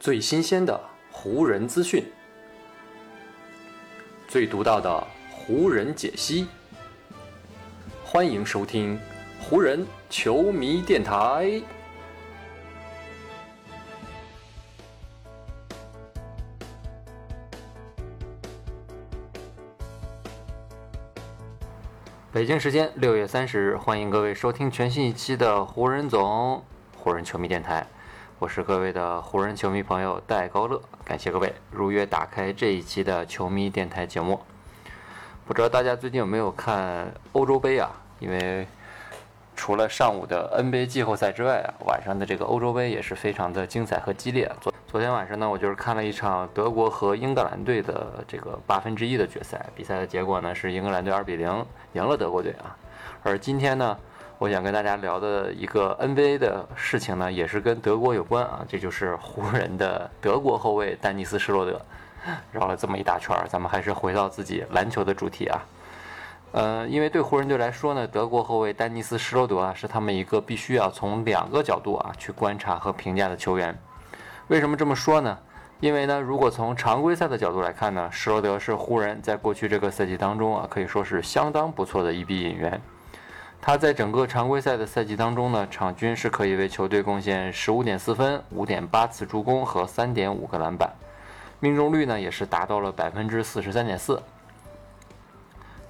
最新鲜的湖人资讯，最独到的湖人解析，欢迎收听湖人球迷电台。北京时间六月三十日，欢迎各位收听全新一期的湖人总湖人球迷电台。我是各位的湖人球迷朋友戴高乐，感谢各位如约打开这一期的球迷电台节目。不知道大家最近有没有看欧洲杯啊？因为除了上午的 NBA 季后赛之外啊，晚上的这个欧洲杯也是非常的精彩和激烈。昨昨天晚上呢，我就是看了一场德国和英格兰队的这个八分之一的决赛，比赛的结果呢是英格兰队二比零赢了德国队啊。而今天呢，我想跟大家聊的一个 NBA 的事情呢，也是跟德国有关啊，这就是湖人的德国后卫丹尼斯施罗德。绕了这么一大圈儿，咱们还是回到自己篮球的主题啊。呃，因为对湖人队来说呢，德国后卫丹尼斯施罗德啊，是他们一个必须要从两个角度啊去观察和评价的球员。为什么这么说呢？因为呢，如果从常规赛的角度来看呢，施罗德是湖人在过去这个赛季当中啊，可以说是相当不错的一笔引援。他在整个常规赛的赛季当中呢，场均是可以为球队贡献十五点四分、五点八次助攻和三点五个篮板，命中率呢也是达到了百分之四十三点四。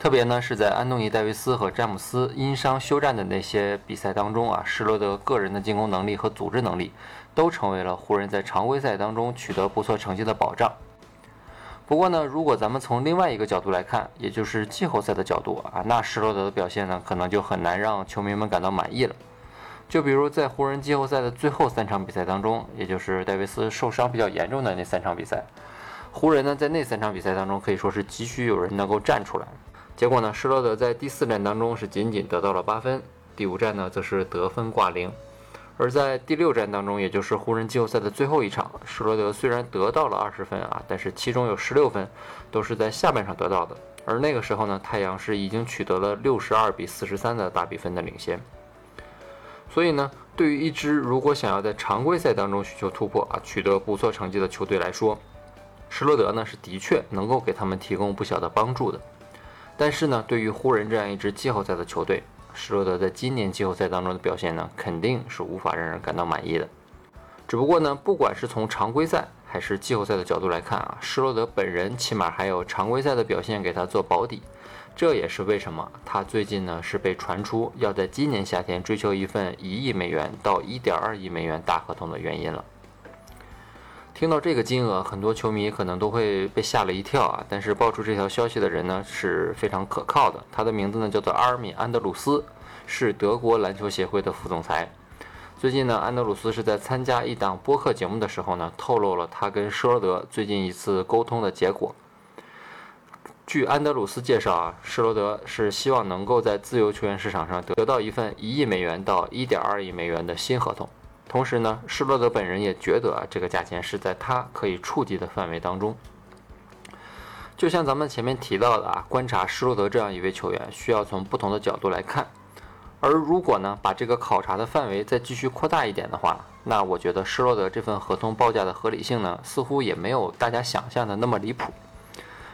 特别呢是在安东尼·戴维斯和詹姆斯因伤休战的那些比赛当中啊，施罗德个人的进攻能力和组织能力都成为了湖人在常规赛当中取得不错成绩的保障。不过呢，如果咱们从另外一个角度来看，也就是季后赛的角度啊，那施罗德的表现呢，可能就很难让球迷们感到满意了。就比如在湖人季后赛的最后三场比赛当中，也就是戴维斯受伤比较严重的那三场比赛，湖人呢在那三场比赛当中可以说是急需有人能够站出来。结果呢，施罗德在第四战当中是仅仅得到了八分，第五战呢则是得分挂零。而在第六战当中，也就是湖人季后赛的最后一场，施罗德虽然得到了二十分啊，但是其中有十六分都是在下半场得到的。而那个时候呢，太阳是已经取得了六十二比四十三的大比分的领先。所以呢，对于一支如果想要在常规赛当中寻求突破啊，取得不错成绩的球队来说，施罗德呢是的确能够给他们提供不小的帮助的。但是呢，对于湖人这样一支季后赛的球队，施罗德在今年季后赛当中的表现呢，肯定是无法让人感到满意的。只不过呢，不管是从常规赛还是季后赛的角度来看啊，施罗德本人起码还有常规赛的表现给他做保底。这也是为什么他最近呢是被传出要在今年夏天追求一份一亿美元到一点二亿美元大合同的原因了。听到这个金额，很多球迷可能都会被吓了一跳啊！但是爆出这条消息的人呢是非常可靠的，他的名字呢叫做阿尔米安德鲁斯，是德国篮球协会的副总裁。最近呢，安德鲁斯是在参加一档播客节目的时候呢，透露了他跟施罗德最近一次沟通的结果。据安德鲁斯介绍啊，施罗德是希望能够在自由球员市场上得到一份一亿美元到一点二亿美元的新合同。同时呢，施罗德本人也觉得啊，这个价钱是在他可以触及的范围当中。就像咱们前面提到的啊，观察施罗德这样一位球员，需要从不同的角度来看。而如果呢，把这个考察的范围再继续扩大一点的话，那我觉得施罗德这份合同报价的合理性呢，似乎也没有大家想象的那么离谱。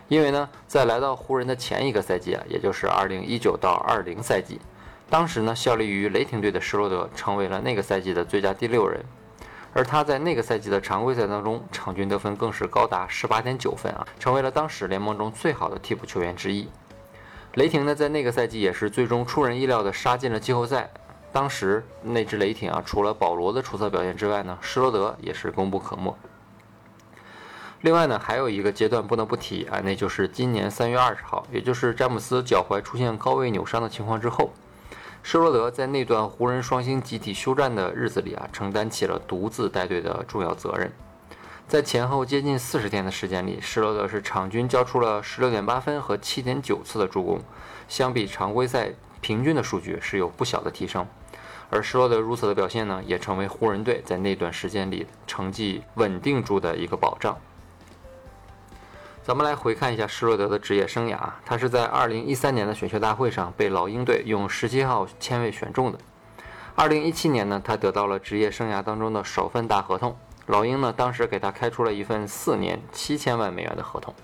因为呢，在来到湖人的前一个赛季啊，也就是二零一九到二零赛季。当时呢，效力于雷霆队的施罗德成为了那个赛季的最佳第六人，而他在那个赛季的常规赛当中，场均得分更是高达十八点九分啊，成为了当时联盟中最好的替补球员之一。雷霆呢，在那个赛季也是最终出人意料的杀进了季后赛。当时那支雷霆啊，除了保罗的出色表现之外呢，施罗德也是功不可没。另外呢，还有一个阶段不能不提啊，那就是今年三月二十号，也就是詹姆斯脚踝出现高位扭伤的情况之后。施罗德在那段湖人双星集体休战的日子里啊，承担起了独自带队的重要责任。在前后接近四十天的时间里，施罗德是场均交出了十六点八分和七点九次的助攻，相比常规赛平均的数据是有不小的提升。而施罗德如此的表现呢，也成为湖人队在那段时间里成绩稳定住的一个保障。咱们来回看一下施罗德的职业生涯，他是在2013年的选秀大会上被老鹰队用17号签位选中的。2017年呢，他得到了职业生涯当中的首份大合同，老鹰呢当时给他开出了一份四年七千万美元的合同。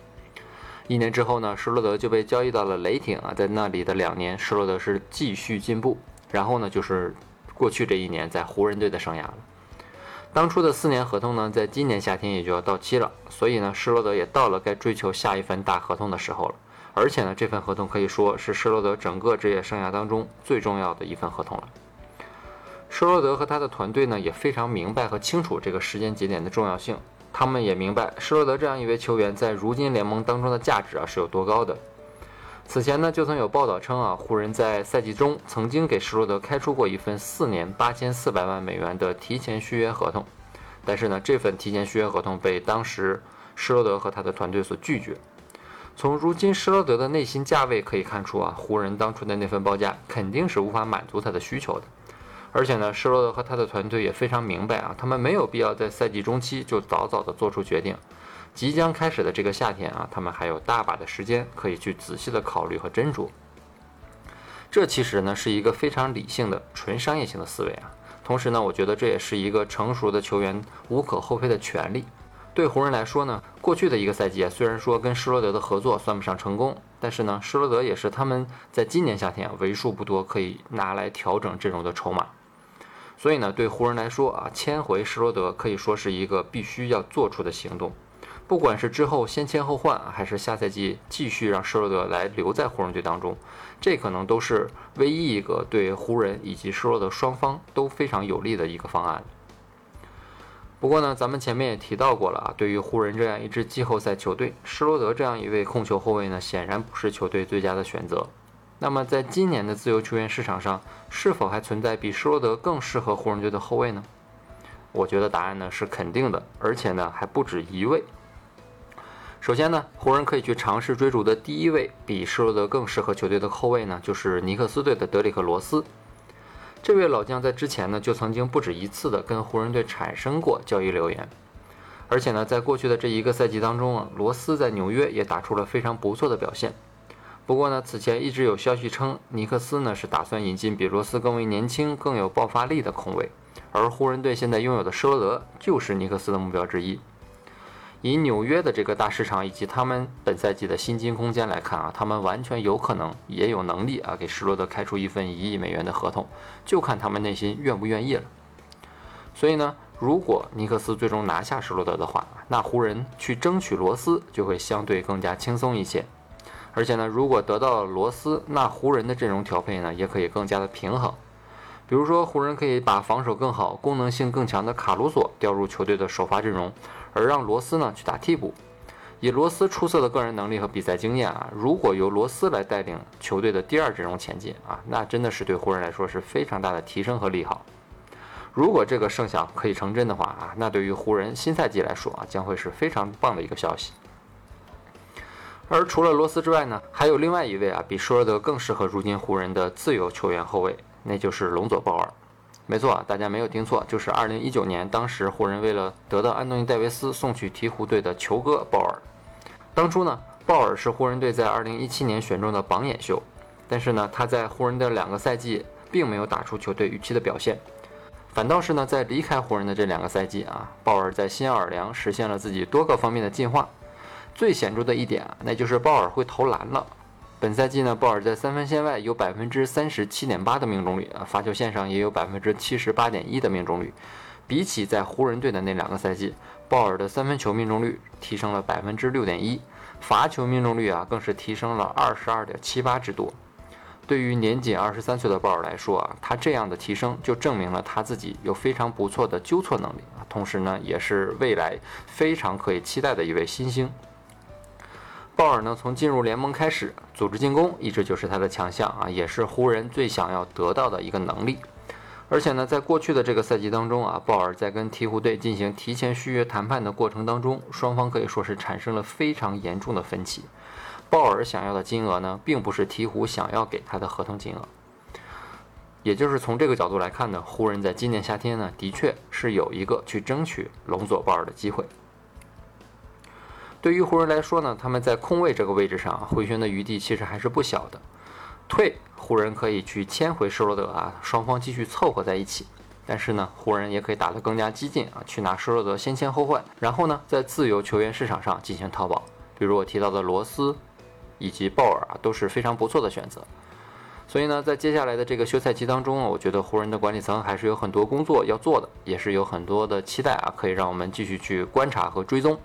一年之后呢，施罗德就被交易到了雷霆啊，在那里的两年，施罗德是继续进步。然后呢，就是过去这一年在湖人队的生涯了。当初的四年合同呢，在今年夏天也就要到期了，所以呢，施罗德也到了该追求下一份大合同的时候了。而且呢，这份合同可以说是施罗德整个职业生涯当中最重要的一份合同了。施罗德和他的团队呢，也非常明白和清楚这个时间节点的重要性。他们也明白施罗德这样一位球员在如今联盟当中的价值啊是有多高的。此前呢，就曾有报道称啊，湖人在赛季中曾经给施罗德开出过一份四年八千四百万美元的提前续约合同，但是呢，这份提前续约合同被当时施罗德和他的团队所拒绝。从如今施罗德的内心价位可以看出啊，湖人当初的那份报价肯定是无法满足他的需求的。而且呢，施罗德和他的团队也非常明白啊，他们没有必要在赛季中期就早早的做出决定。即将开始的这个夏天啊，他们还有大把的时间可以去仔细的考虑和斟酌。这其实呢是一个非常理性的纯商业性的思维啊。同时呢，我觉得这也是一个成熟的球员无可厚非的权利。对湖人来说呢，过去的一个赛季啊，虽然说跟施罗德的合作算不上成功，但是呢，施罗德也是他们在今年夏天为数不多可以拿来调整阵容的筹码。所以呢，对湖人来说啊，签回施罗德可以说是一个必须要做出的行动。不管是之后先签后换，还是下赛季继续让施罗德来留在湖人队当中，这可能都是唯一一个对湖人以及施罗德双方都非常有利的一个方案。不过呢，咱们前面也提到过了啊，对于湖人这样一支季后赛球队，施罗德这样一位控球后卫呢，显然不是球队最佳的选择。那么在今年的自由球员市场上，是否还存在比施罗德更适合湖人队的后卫呢？我觉得答案呢是肯定的，而且呢还不止一位。首先呢，湖人可以去尝试追逐的第一位比施罗德更适合球队的后卫呢，就是尼克斯队的德里克·罗斯。这位老将在之前呢就曾经不止一次的跟湖人队产生过交易流言，而且呢，在过去的这一个赛季当中啊，罗斯在纽约也打出了非常不错的表现。不过呢，此前一直有消息称尼克斯呢是打算引进比罗斯更为年轻、更有爆发力的控卫，而湖人队现在拥有的施罗德就是尼克斯的目标之一。以纽约的这个大市场以及他们本赛季的薪金空间来看啊，他们完全有可能也有能力啊给施罗德开出一份一亿美元的合同，就看他们内心愿不愿意了。所以呢，如果尼克斯最终拿下施罗德的话，那湖人去争取罗斯就会相对更加轻松一些。而且呢，如果得到了罗斯，那湖人的阵容调配呢也可以更加的平衡。比如说，湖人可以把防守更好、功能性更强的卡鲁索调入球队的首发阵容。而让罗斯呢去打替补，以罗斯出色的个人能力和比赛经验啊，如果由罗斯来带领球队的第二阵容前进啊，那真的是对湖人来说是非常大的提升和利好。如果这个设想可以成真的话啊，那对于湖人新赛季来说啊，将会是非常棒的一个消息。而除了罗斯之外呢，还有另外一位啊，比舒尔德更适合如今湖人的自由球员后卫，那就是隆佐鲍尔。没错，大家没有听错，就是2019年，当时湖人为了得到安东尼·戴维斯送去鹈鹕队的球哥鲍尔。当初呢，鲍尔是湖人队在2017年选中的榜眼秀，但是呢，他在湖人的两个赛季并没有打出球队预期的表现，反倒是呢，在离开湖人的这两个赛季啊，鲍尔在新奥尔良实现了自己多个方面的进化。最显著的一点啊，那就是鲍尔会投篮了。本赛季呢，鲍尔在三分线外有百分之三十七点八的命中率啊，罚球线上也有百分之七十八点一的命中率。比起在湖人队的那两个赛季，鲍尔的三分球命中率提升了百分之六点一，罚球命中率啊更是提升了二十二点七八之多。对于年仅二十三岁的鲍尔来说啊，他这样的提升就证明了他自己有非常不错的纠错能力啊，同时呢，也是未来非常可以期待的一位新星。鲍尔呢，从进入联盟开始，组织进攻一直就是他的强项啊，也是湖人最想要得到的一个能力。而且呢，在过去的这个赛季当中啊，鲍尔在跟鹈鹕队进行提前续约谈判的过程当中，双方可以说是产生了非常严重的分歧。鲍尔想要的金额呢，并不是鹈鹕想要给他的合同金额。也就是从这个角度来看呢，湖人在今年夏天呢，的确是有一个去争取龙佐鲍尔的机会。对于湖人来说呢，他们在空位这个位置上回旋的余地其实还是不小的。退，湖人可以去签回施罗德啊，双方继续凑合在一起。但是呢，湖人也可以打得更加激进啊，去拿施罗德先签后换，然后呢，在自由球员市场上进行淘宝，比如我提到的罗斯以及鲍尔啊，都是非常不错的选择。所以呢，在接下来的这个休赛期当中啊我觉得湖人的管理层还是有很多工作要做的，也是有很多的期待啊，可以让我们继续去观察和追踪。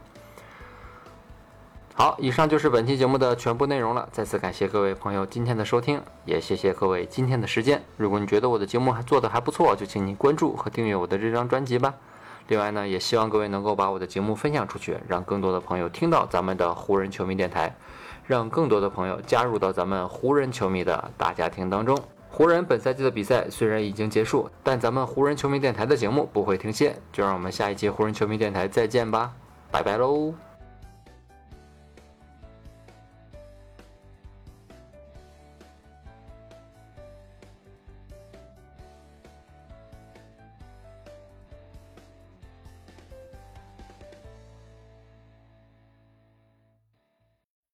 好，以上就是本期节目的全部内容了。再次感谢各位朋友今天的收听，也谢谢各位今天的时间。如果你觉得我的节目还做得还不错，就请你关注和订阅我的这张专辑吧。另外呢，也希望各位能够把我的节目分享出去，让更多的朋友听到咱们的湖人球迷电台，让更多的朋友加入到咱们湖人球迷的大家庭当中。湖人本赛季的比赛虽然已经结束，但咱们湖人球迷电台的节目不会停歇。就让我们下一期湖人球迷电台再见吧，拜拜喽。